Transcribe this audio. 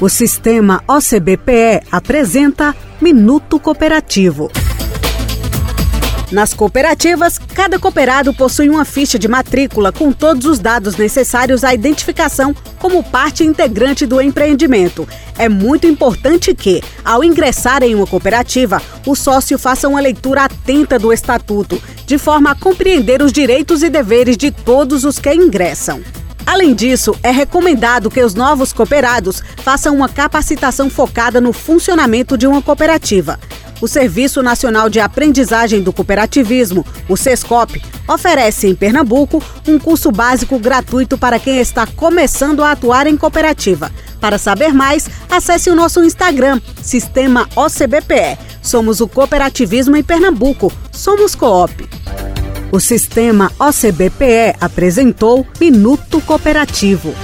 O sistema OCBPE apresenta Minuto Cooperativo. Nas cooperativas, cada cooperado possui uma ficha de matrícula com todos os dados necessários à identificação como parte integrante do empreendimento. É muito importante que, ao ingressar em uma cooperativa, o sócio faça uma leitura atenta do estatuto, de forma a compreender os direitos e deveres de todos os que ingressam. Além disso, é recomendado que os novos cooperados façam uma capacitação focada no funcionamento de uma cooperativa. O Serviço Nacional de Aprendizagem do Cooperativismo, o SESCOP, oferece em Pernambuco um curso básico gratuito para quem está começando a atuar em cooperativa. Para saber mais, acesse o nosso Instagram, Sistema OCBPE. Somos o cooperativismo em Pernambuco. Somos Coop. O sistema OCBPE apresentou Minuto Cooperativo.